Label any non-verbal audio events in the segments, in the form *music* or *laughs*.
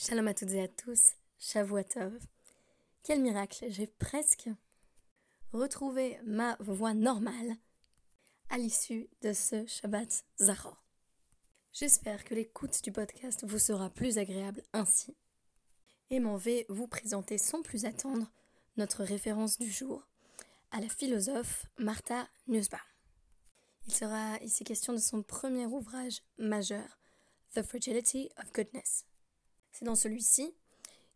Shalom à toutes et à tous, Shavuotov. Quel miracle, j'ai presque retrouvé ma voix normale à l'issue de ce Shabbat Zahor. J'espère que l'écoute du podcast vous sera plus agréable ainsi. Et m'en vais vous présenter sans plus attendre notre référence du jour à la philosophe Martha Nussbaum. Il sera ici question de son premier ouvrage majeur, The Fragility of Goodness. C'est dans celui-ci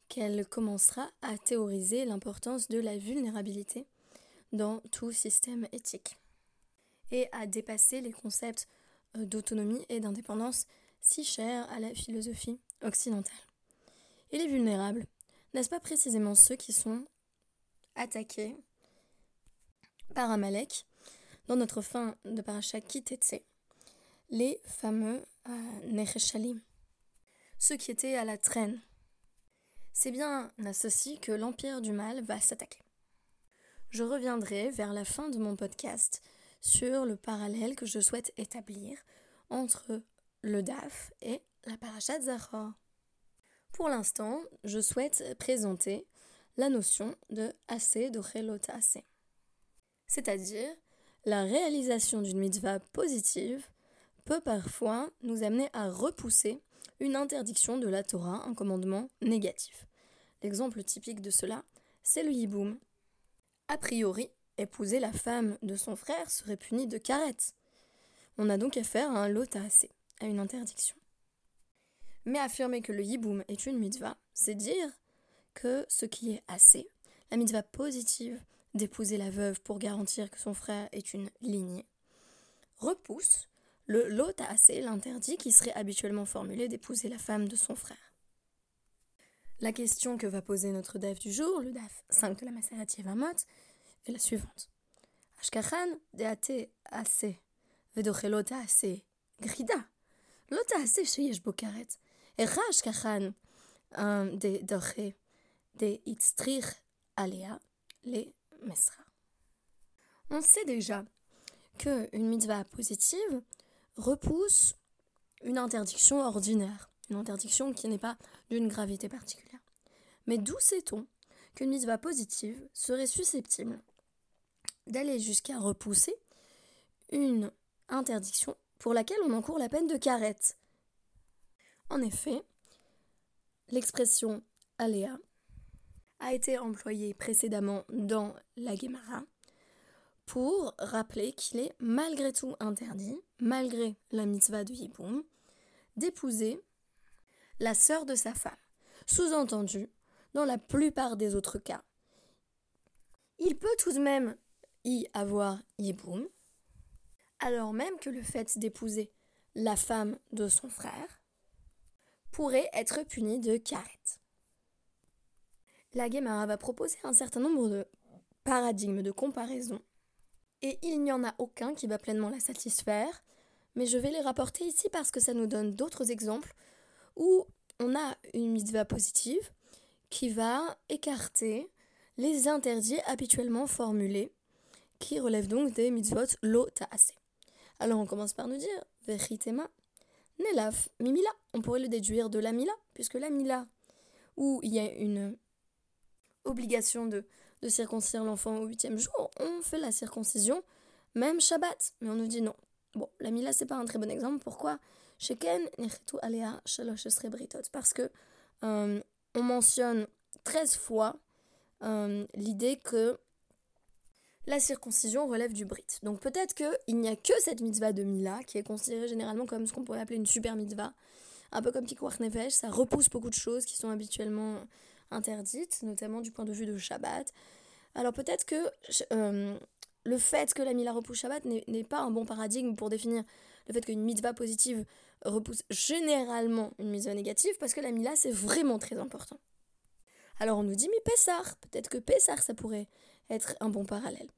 qu'elle commencera à théoriser l'importance de la vulnérabilité dans tout système éthique et à dépasser les concepts euh, d'autonomie et d'indépendance si chers à la philosophie occidentale. Et les vulnérables, n'est-ce pas précisément ceux qui sont attaqués par Amalek dans notre fin de Parashat Kitetse, les fameux euh, ceux qui étaient à la traîne. C'est bien à ceci que l'empire du mal va s'attaquer. Je reviendrai vers la fin de mon podcast sur le parallèle que je souhaite établir entre le DAF et la Parashat Zahor. Pour l'instant, je souhaite présenter la notion de assez de assez. C'est-à-dire, la réalisation d'une mitzvah positive peut parfois nous amener à repousser interdiction de la Torah, un commandement négatif. L'exemple typique de cela, c'est le yiboum. A priori, épouser la femme de son frère serait puni de carette. On a donc affaire à un lotassé, à une interdiction. Mais affirmer que le yiboum est une mitzvah, c'est dire que ce qui est assez, la mitzvah positive d'épouser la veuve pour garantir que son frère est une lignée, repousse le lot assez l'interdit qui serait habituellement formulé d'épouser la femme de son frère. La question que va poser notre DAF du jour, le DAF 5 de la Maserati Vamot, est la suivante. Ashkachan deate assez, vedochelota assez, grida. Lota assez sheyesh bokaret. Echa ashkachan de doche de itztrich alea le mesra. On sait déjà que une mitzvah positive repousse une interdiction ordinaire, une interdiction qui n'est pas d'une gravité particulière. Mais d'où sait-on qu'une mitzvah positive serait susceptible d'aller jusqu'à repousser une interdiction pour laquelle on encourt la peine de carette En effet, l'expression aléa a été employée précédemment dans la Gemara pour rappeler qu'il est malgré tout interdit, malgré la mitzvah de Yiboum, d'épouser la sœur de sa femme. Sous-entendu, dans la plupart des autres cas, il peut tout de même y avoir Yiboum, alors même que le fait d'épouser la femme de son frère pourrait être puni de karet. La Gemara va proposer un certain nombre de paradigmes de comparaison et il n'y en a aucun qui va pleinement la satisfaire, mais je vais les rapporter ici parce que ça nous donne d'autres exemples où on a une mitzvah positive qui va écarter les interdits habituellement formulés, qui relèvent donc des mitzvot lo ta'ase. Alors on commence par nous dire, veritema, nelaf, mimila. On pourrait le déduire de la mila, puisque la mila, où il y a une obligation de de circoncire l'enfant au huitième jour, on fait la circoncision, même Shabbat. Mais on nous dit non. Bon, la Mila, c'est pas un très bon exemple. Pourquoi Parce que euh, on mentionne 13 fois euh, l'idée que la circoncision relève du brit. Donc peut-être qu'il n'y a que cette mitzvah de Mila, qui est considérée généralement comme ce qu'on pourrait appeler une super mitzvah, un peu comme Tikwach Nefesh, ça repousse beaucoup de choses qui sont habituellement interdite, notamment du point de vue de Shabbat. Alors peut-être que euh, le fait que la Mila repousse Shabbat n'est pas un bon paradigme pour définir le fait qu'une mitzvah positive repousse généralement une mitzvah négative, parce que la Mila c'est vraiment très important. Alors on nous dit, mais Pessar, peut-être que Pessar ça pourrait être un bon parallèle.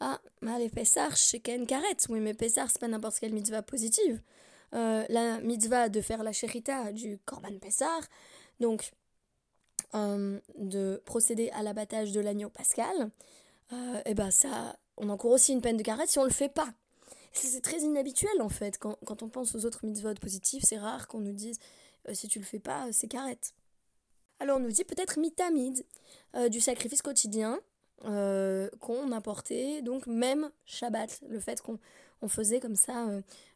Ah, mais les Pessar, Sheken Karet, oui, mais Pessar c'est pas n'importe quelle mitzvah positive. Euh, la mitzvah de faire la sherita du Korban Pessar, donc euh, de procéder à l'abattage de l'agneau pascal, et euh, eh ben ça, on encourt aussi une peine de carette si on le fait pas. C'est très inhabituel en fait. Quand, on pense aux autres mitzvot positifs, c'est rare qu'on nous dise euh, si tu le fais pas, c'est carette. Alors on nous dit peut-être mitamid, du sacrifice quotidien qu'on apportait, donc même Shabbat, le fait qu'on on faisait comme ça,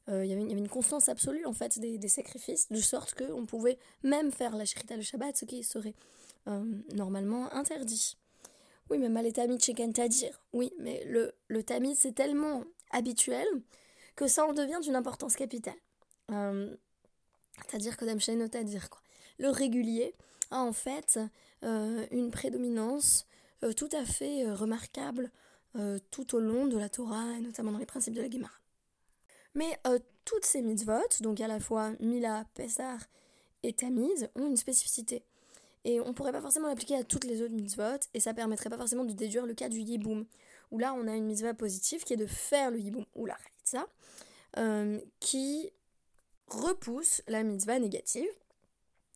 il y, avait une constance absolue en fait des, sacrifices, de sorte qu'on pouvait même faire la shrita le Shabbat, ce qui serait normalement interdit. Oui, mais mal tamid chez dire. Oui, mais le, le tamid c'est tellement habituel que ça en devient d'une importance capitale. Euh, C'est-à-dire que à dire quoi. Le régulier a en fait euh, une prédominance euh, tout à fait euh, remarquable tout au long de la Torah et notamment dans les principes de la Gemara. Mais toutes ces mitzvot, donc à la fois Mila, Pessar et Tamiz, ont une spécificité. Et on pourrait pas forcément l'appliquer à toutes les autres mitzvot, et ça permettrait pas forcément de déduire le cas du yiboum, où là on a une mitzvah positive qui est de faire le yiboum. Ou la chalitza, qui repousse la mitzvah négative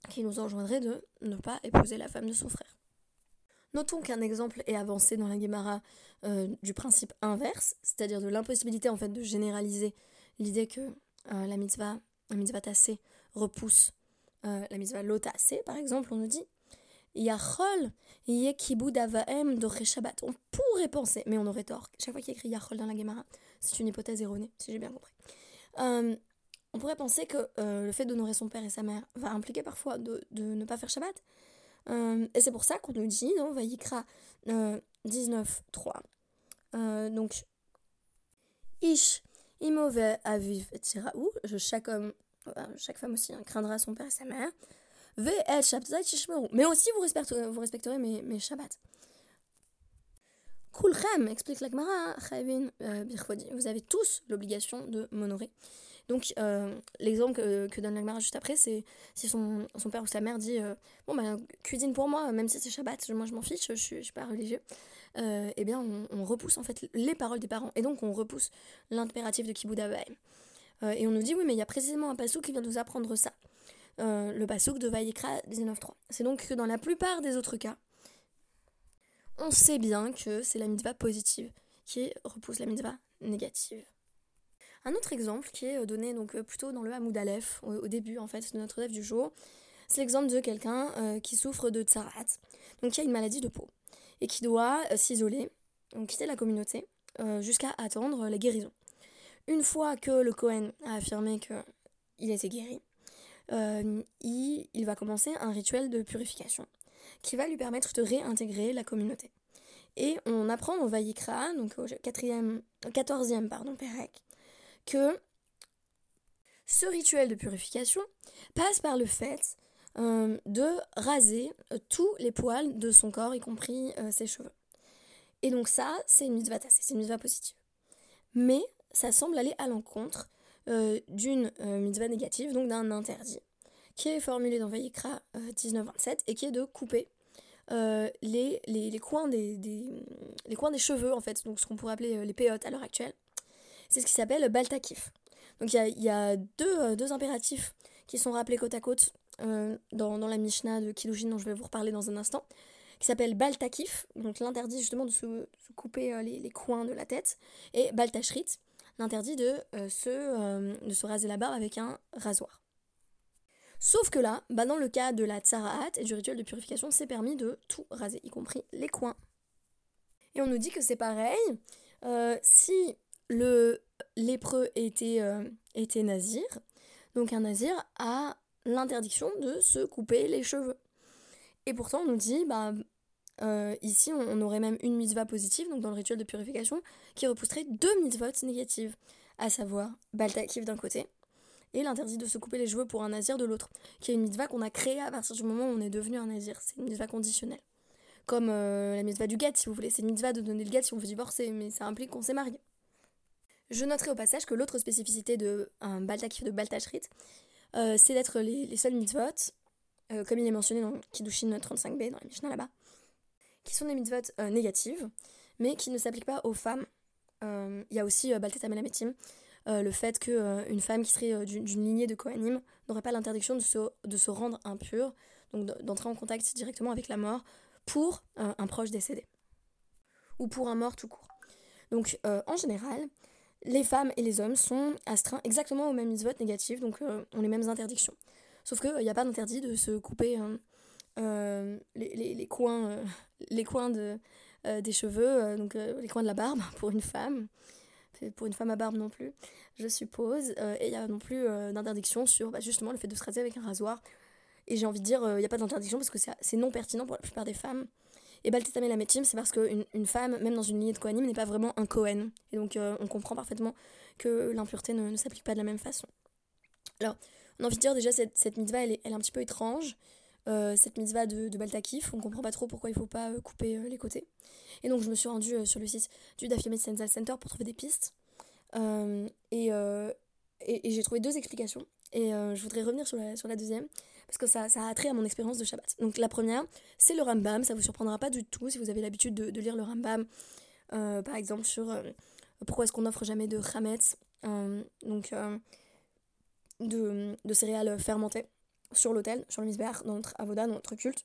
qui nous enjoindrait de ne pas épouser la femme de son frère. Notons qu'un exemple est avancé dans la Gemara euh, du principe inverse, c'est-à-dire de l'impossibilité en fait de généraliser l'idée que euh, la mitzvah, la mitzvah tassée repousse euh, la mitzvah lotassée, par exemple, on nous dit Yachol yekibud avaem Shabbat. On pourrait penser, mais on aurait tort. Chaque fois qu'il y a écrit Yachol dans la Gemara, c'est une hypothèse erronée, si j'ai bien compris. On pourrait penser que euh, le fait d'honorer son père et sa mère va impliquer parfois de, ne pas faire Shabbat. Euh, et c'est pour ça qu'on nous dit dans Vayikra euh, 19.3. Euh, donc, Ish, imove aviv tiraou, chaque homme, chaque femme aussi hein, craindra son père et sa mère. Mais aussi vous respecterez, vous respecterez mes, mes Shabbats. Kulchem, explique la Gemara, vous avez tous l'obligation de m'honorer. Donc, euh, l'exemple que, donne Lagmara juste après, c'est si son, père ou sa mère dit euh, Bon, bah, cuisine pour moi, même si c'est Shabbat, moi je m'en fiche, je je suis pas religieux. Euh, eh bien, on, repousse en fait les paroles des parents. Et donc, on repousse l'impératif de Kibud euh, et on nous dit Oui, mais il y a précisément un pasouk qui vient nous apprendre ça. Le pasouk de Vayikra 19.3. C'est donc que dans la plupart des autres cas, on sait bien que c'est la mitzvah positive qui repousse la mitzvah négative. Un autre exemple qui est euh, donné donc euh, plutôt dans le Hamoud Aleph, au, début en fait de notre rêve du jour, c'est l'exemple de quelqu'un euh, qui souffre de tsarat, donc qui a une maladie de peau, et qui doit s'isoler, donc quitter la communauté, jusqu'à attendre la guérison. Une fois que le Cohen a affirmé qu'il était guéri, il, il, va commencer un rituel de purification qui va lui permettre de réintégrer la communauté. Et on apprend au Vayikra, donc au 4e, 14e pardon, Pérec, que ce rituel de purification passe par le fait euh, de raser euh, tous les poils de son corps, y compris euh, ses cheveux. Et donc ça, c'est une mitzvah tassée, c'est une mitzvah positive. Mais ça semble aller à l'encontre d'une mitzvah négative, donc d'un interdit, qui est formulé dans Vayikra 19-27 et qui est de couper les, les, coins des, les coins des cheveux, en fait, donc ce qu'on pourrait appeler les péotes à l'heure actuelle, c'est ce qui s'appelle Baltakif. Donc il y a, deux, euh, deux, impératifs qui sont rappelés côte à côte euh, dans, la Mishnah de Kilushin dont je vais vous reparler dans un instant, qui s'appelle Baltakif, donc l'interdit justement de se, couper euh, les, coins de la tête, et Baltashrit, l'interdit de, se, de se raser la barbe avec un rasoir. Sauf que là, bah dans le cas de la tsaraat et du rituel de purification, c'est permis de tout raser, y compris les coins. Et on nous dit que c'est pareil, si le lépreux était, euh, était nazir. Donc un nazir a l'interdiction de se couper les cheveux. Et pourtant on nous dit, bah, euh, ici on, aurait même une mitzvah positive, donc dans le rituel de purification, qui repousserait deux mitzvot négatives, à savoir Baltakif d'un côté, et l'interdit de se couper les cheveux pour un nazir de l'autre, qui est une mitzvah qu'on a créée à partir du moment où on est devenu un nazir. C'est une mitzvah conditionnelle. Comme euh, la mitzvah du guet, si vous voulez. C'est une mitzvah de donner le guet si on veut divorcer, mais ça implique qu'on s'est marié. Je noterai au passage que l'autre spécificité de un Baltakif de Baltashrit, euh, c'est d'être les, seuls mitzvot, euh, comme il est mentionné dans Kiddushin 35b, dans la Mishnah là-bas, qui sont des mitzvot euh, négatives, mais qui ne s'appliquent pas aux femmes. Il y a aussi Baltet Amelametim, le fait qu'une femme qui serait d'une lignée de Kohanim n'aurait pas l'interdiction de se, de se rendre impure, donc d'entrer en contact directement avec la mort pour un proche décédé, ou pour un mort tout court. Donc en général, les femmes et les hommes sont astreints exactement aux mêmes mitzvot négatives, donc euh, ont les mêmes interdictions. Sauf qu'il n'y a pas d'interdit de se couper les, les, les, coins, *laughs* les coins de, des cheveux, donc les coins de la barbe *laughs* pour une femme. Pour une femme à barbe non plus, je suppose. et il n'y a non plus d'interdiction sur bah, justement le fait de se raser avec un rasoir. Et j'ai envie de dire, il n'y a pas d'interdiction parce que c'est non pertinent pour la plupart des femmes. Et Baltétam et la métime, c'est parce qu'une une femme, même dans une lignée de Kohanim, n'est pas vraiment un Kohen. Et donc euh, on comprend parfaitement que l'impureté ne, s'applique pas de la même façon. Alors, on a envie de dire déjà, cette, cette mitzvah, elle est, elle est un petit peu étrange. Euh, cette mitzvah de, de Baltakif, on comprend pas trop pourquoi il faut pas euh, couper les côtés. Et donc je me suis rendue sur le site du Dafyomet Sensal Center pour trouver des pistes. et, et, j'ai trouvé deux explications. Et je voudrais revenir sur la, sur la deuxième parce que ça, ça a trait à mon expérience de Shabbat. Donc la première, c'est le Rambam, ça vous surprendra pas du tout si vous avez l'habitude de, lire le Rambam, euh, par exemple sur euh, pourquoi est-ce qu'on n'offre jamais de chametz, euh, donc de, de, céréales fermentées sur l'autel, sur le misbéar, dans notre avoda, dans notre culte.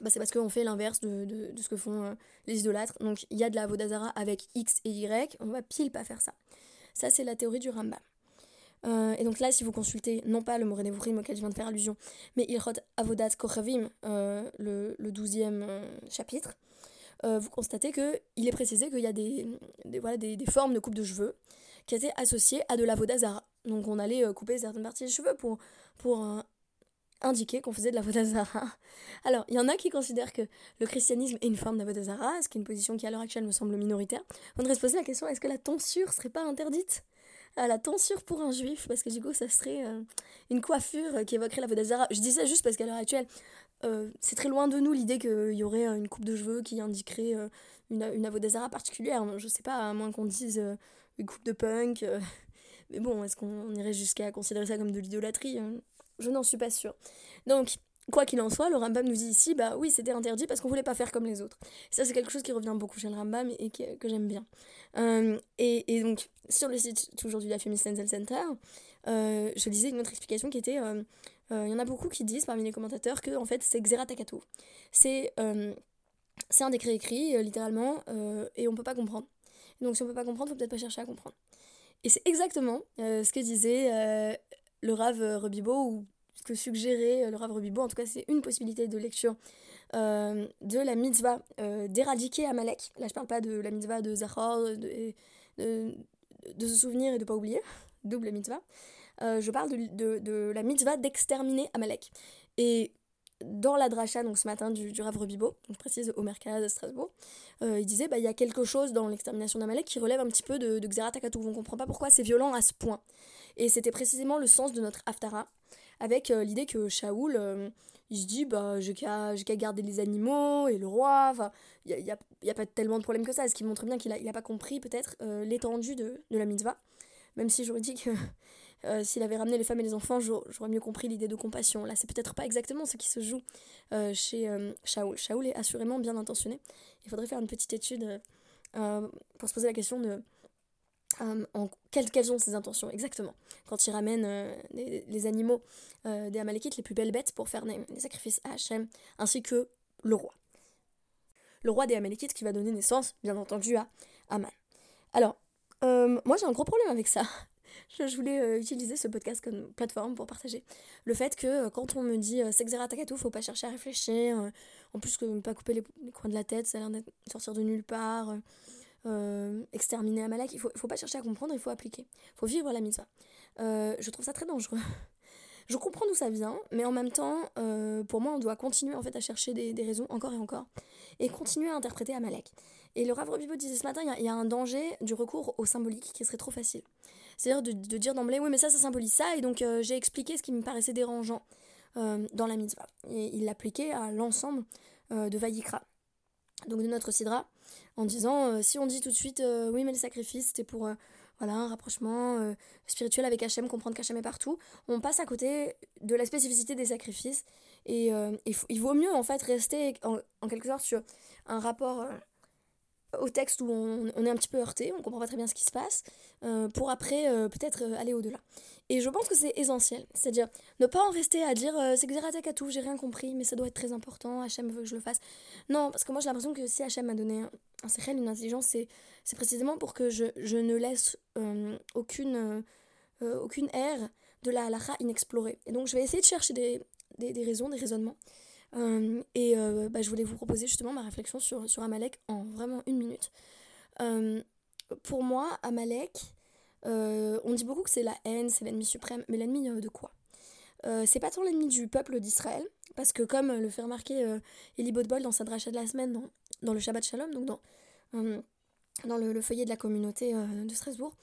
Bah, c'est parce qu'on fait l'inverse de, de, ce que font les idolâtres. Donc il y a de la avodazara avec X et Y, on va pile pas faire ça. Ça c'est la théorie du Rambam. Euh, et donc là, si vous consultez non pas le Morenevurim auquel je viens de faire allusion, mais Ilchot Avodat Kochavim, euh, le, le 12e euh, chapitre, vous constatez qu'il est précisé qu'il y a des, des voilà, des, des, formes de coupe de cheveux qui étaient associées à de l'avodazara. Donc on allait couper certaines parties des cheveux pour, pour indiquer qu'on faisait de l'avodazara. Alors, il y en a qui considèrent que le christianisme est une forme d'avodazara, ce qui est une position qui à l'heure actuelle me semble minoritaire. On devrait se poser la question, est-ce que la tonsure serait pas interdite? À la tonsure pour un juif, parce que du coup, ça serait euh, une coiffure qui évoquerait la Vodazara. Je dis ça juste parce qu'à l'heure actuelle, euh, c'est très loin de nous l'idée qu'il y aurait une coupe de cheveux qui indiquerait euh, une, une Avodazara particulière. Je sais pas, à moins qu'on dise une coupe de punk. mais bon, est-ce qu'on irait jusqu'à considérer ça comme de l'idolâtrie Je n'en suis pas sûre. Donc, Quoi qu'il en soit, le Rambam nous dit ici, bah oui, c'était interdit parce qu'on voulait pas faire comme les autres. ça, c'est quelque chose qui revient beaucoup chez le Rambam et que, j'aime bien. Euh, et, donc, sur le site toujours du La Center, euh, je lisais une autre explication qui était euh, il y en a beaucoup qui disent parmi les commentateurs que en fait c'est Xeratakato. C'est c'est un décret écrit littéralement et on peut pas comprendre. Donc si on peut pas comprendre, faut peut-être pas chercher à comprendre. Et c'est exactement ce que disait le Rav Rebibo ou que suggérait euh, le Rav Rubibo, en tout cas c'est une possibilité de lecture euh, de la mitzvah euh, d'éradiquer Amalek. Là je parle pas de la mitzvah de Zachor, de, de, se souvenir et de pas oublier, *laughs* double mitzvah. je parle de, de la mitzvah d'exterminer Amalek. Dans la dracha, donc ce matin du, du Rav Rebibo, précise au Mercade de Strasbourg, il disait bah il y a quelque chose dans l'extermination d'Amalek qui relève un petit peu de, de Xeratakatou. On comprend pas pourquoi c'est violent à ce point. Et c'était précisément le sens de notre Haftara, avec euh, l'idée que Shaoul, euh, il se dit, bah, j'ai qu'à garder les animaux et le roi, il n'y a, y a, pas tellement de problème que ça, ce qui montre bien qu'il n'a il a pas compris peut-être euh, l'étendue de, de, la mitzvah, même si j'aurais dit que s'il avait ramené les femmes et les enfants, j'aurais mieux compris l'idée de compassion. Là, c'est peut-être pas exactement ce qui se joue chez Shaoul. Shaoul est assurément bien intentionné. Il faudrait faire une petite étude pour se poser la question de euh, quelles, sont ses intentions exactement quand il ramène euh, les, animaux euh, des Amalekites, les plus belles bêtes, pour faire des, sacrifices à Hachem, ainsi que le roi. Le roi des Amalekites qui va donner naissance, bien entendu, à Aman. Alors, moi j'ai un gros problème avec ça. Je, voulais utiliser ce podcast comme plateforme pour partager le fait que quand on me dit c'est Xera Takatou, faut pas chercher à réfléchir, en plus que ne pas couper les, coins de la tête, ça a l'air de sortir de nulle part euh, exterminer Amalek. Il faut, faut pas chercher à comprendre, il faut appliquer. Il faut vivre la mitzvah. Euh, je trouve ça très dangereux. Je comprends d'où ça vient, mais en même temps, euh, pour moi, on doit continuer en fait à chercher des, raisons encore et encore et continuer à interpréter Amalek. Et le Rav Bibo disait ce matin, il y, a un danger du recours au symbolique qui serait trop facile. C'est-à-dire de, dire d'emblée, oui, mais ça, ça symbolise ça, et donc j'ai expliqué ce qui me paraissait dérangeant dans la mitzvah. Et il l'appliquait à l'ensemble de Vayikra, donc de notre Sidra, en disant euh, si on dit tout de suite euh, oui mais le sacrifice c'était pour euh, voilà un rapprochement spirituel avec Hachem, comprendre qu'Hachem est partout, on passe à côté de la spécificité des sacrifices. Et, il vaut mieux en fait rester en, en quelque sorte sur un rapport au texte où on, est un petit peu heurté, on comprend pas très bien ce qui se passe, euh, pour après euh, peut-être euh, aller au-delà. Et je pense que c'est essentiel, c'est-à-dire ne pas en rester à dire c'est que à tout, j'ai rien compris, mais ça doit être très important, Hachem veut que je le fasse. Non, parce que moi j'ai l'impression que si Hachem m'a donné un, un une intelligence, c'est, c'est précisément pour que je, je ne laisse aucune, aucune ère de la halakha inexplorée. Et donc je vais essayer de chercher des, des, des raisons, des raisonnements et bah, je voulais vous proposer justement ma réflexion sur, sur Amalek en vraiment une minute. pour moi, Amalek, on dit beaucoup que c'est la haine, c'est l'ennemi suprême, mais l'ennemi de quoi? C'est pas tant l'ennemi du peuple d'Israël, parce que comme le fait remarquer Eli Bodbol dans sa dracha de la semaine, dans, dans le Shabbat Shalom, donc dans dans le, feuillet de la communauté euh, de Strasbourg,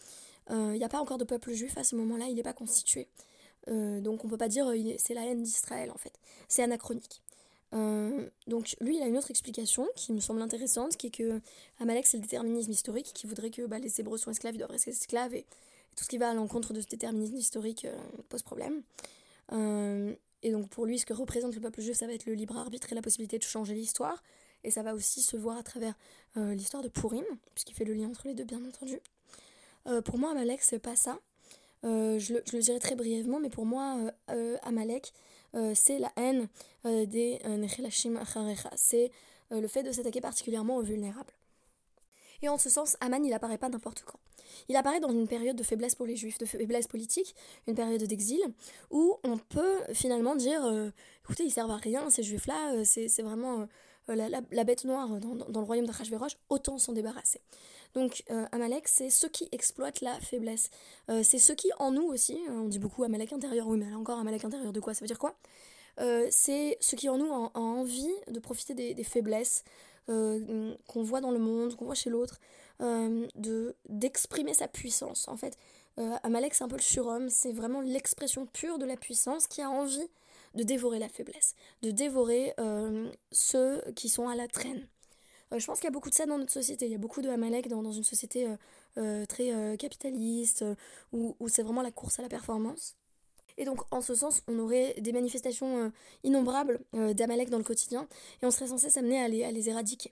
il euh, n'y a pas encore de peuple juif à ce moment-là, il n'est pas constitué. Euh, donc on peut pas dire c'est la haine d'Israël en fait. C'est anachronique. Donc lui, il a une autre explication qui me semble intéressante, qui est que Amalek, c'est le déterminisme historique, qui voudrait que bah, les Hébreux soient esclaves, ils doivent rester esclaves, et, tout ce qui va à l'encontre de ce déterminisme historique pose problème. et donc pour lui, ce que représente le peuple juif, ça va être le libre arbitre et la possibilité de changer l'histoire. Et ça va aussi se voir à travers euh, l'histoire de Purim, puisqu'il fait le lien entre les deux, bien entendu. Euh, pour moi, Amalek, c'est pas ça. Euh, je, le, dirai très brièvement, mais pour moi, Amalek, c'est la haine des Nechelashim Acharecha. C'est le fait de s'attaquer particulièrement aux vulnérables. Et en ce sens, Aman, il apparaît pas n'importe quand. Il apparaît dans une période de faiblesse pour les juifs, de faiblesse politique, une période d'exil, où on peut finalement dire écoutez, ils servent à rien, ces juifs-là, c'est vraiment euh, la, bête noire dans, le royaume d'Achashverosh, autant s'en débarrasser. Donc euh, Amalek, c'est ceux qui exploitent la faiblesse. Euh, c'est ceux qui, en nous aussi, on dit beaucoup Amalek intérieur, oui mais encore Amalek intérieur de quoi Ça veut dire quoi? C'est ceux qui en nous ont, envie de profiter des, faiblesses qu'on voit dans le monde, qu'on voit chez l'autre, de d'exprimer sa puissance. En fait, Amalek c'est un peu le surhomme, c'est vraiment l'expression pure de la puissance qui a envie de dévorer la faiblesse, de dévorer euh, ceux qui sont à la traîne. Euh, je pense qu'il y a beaucoup de ça dans notre société. Il y a beaucoup de Amalek dans, une société euh, très capitaliste, où, c'est vraiment la course à la performance. Et donc, en ce sens, on aurait des manifestations innombrables d'Amalek dans le quotidien, et on serait censé s'amener à les, à les éradiquer.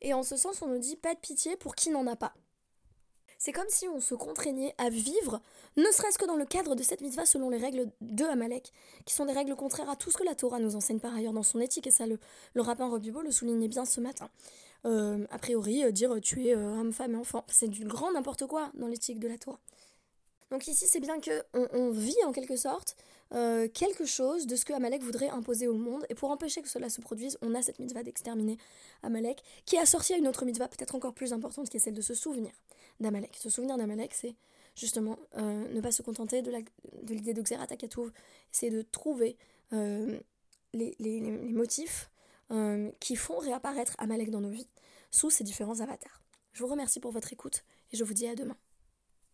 Et en ce sens, on nous dit pas de pitié pour qui n'en a pas. C'est comme si on se contraignait à vivre, ne serait-ce que dans le cadre de cette mitzvah selon les règles de Amalek, qui sont des règles contraires à tout ce que la Torah nous enseigne par ailleurs dans son éthique, et ça le, le rabbin Robibo le soulignait bien ce matin. Euh, a priori, euh, dire tuer euh, homme, femme et enfant, c'est du grand n'importe quoi dans l'éthique de la Torah. Donc ici, c'est bien que on, vit en quelque sorte quelque chose de ce que Amalek voudrait imposer au monde. Et pour empêcher que cela se produise, on a cette mitzvah d'exterminer Amalek, qui a sorti à une autre mitzvah peut-être encore plus importante, qui est celle de se souvenir d'Amalek. Se souvenir d'Amalek, c'est justement euh, ne pas se contenter de l'idée de, de Xerat c'est de trouver euh, les, motifs euh, qui font réapparaître Amalek dans nos vies sous ces différents avatars. Je vous remercie pour votre écoute et je vous dis à demain.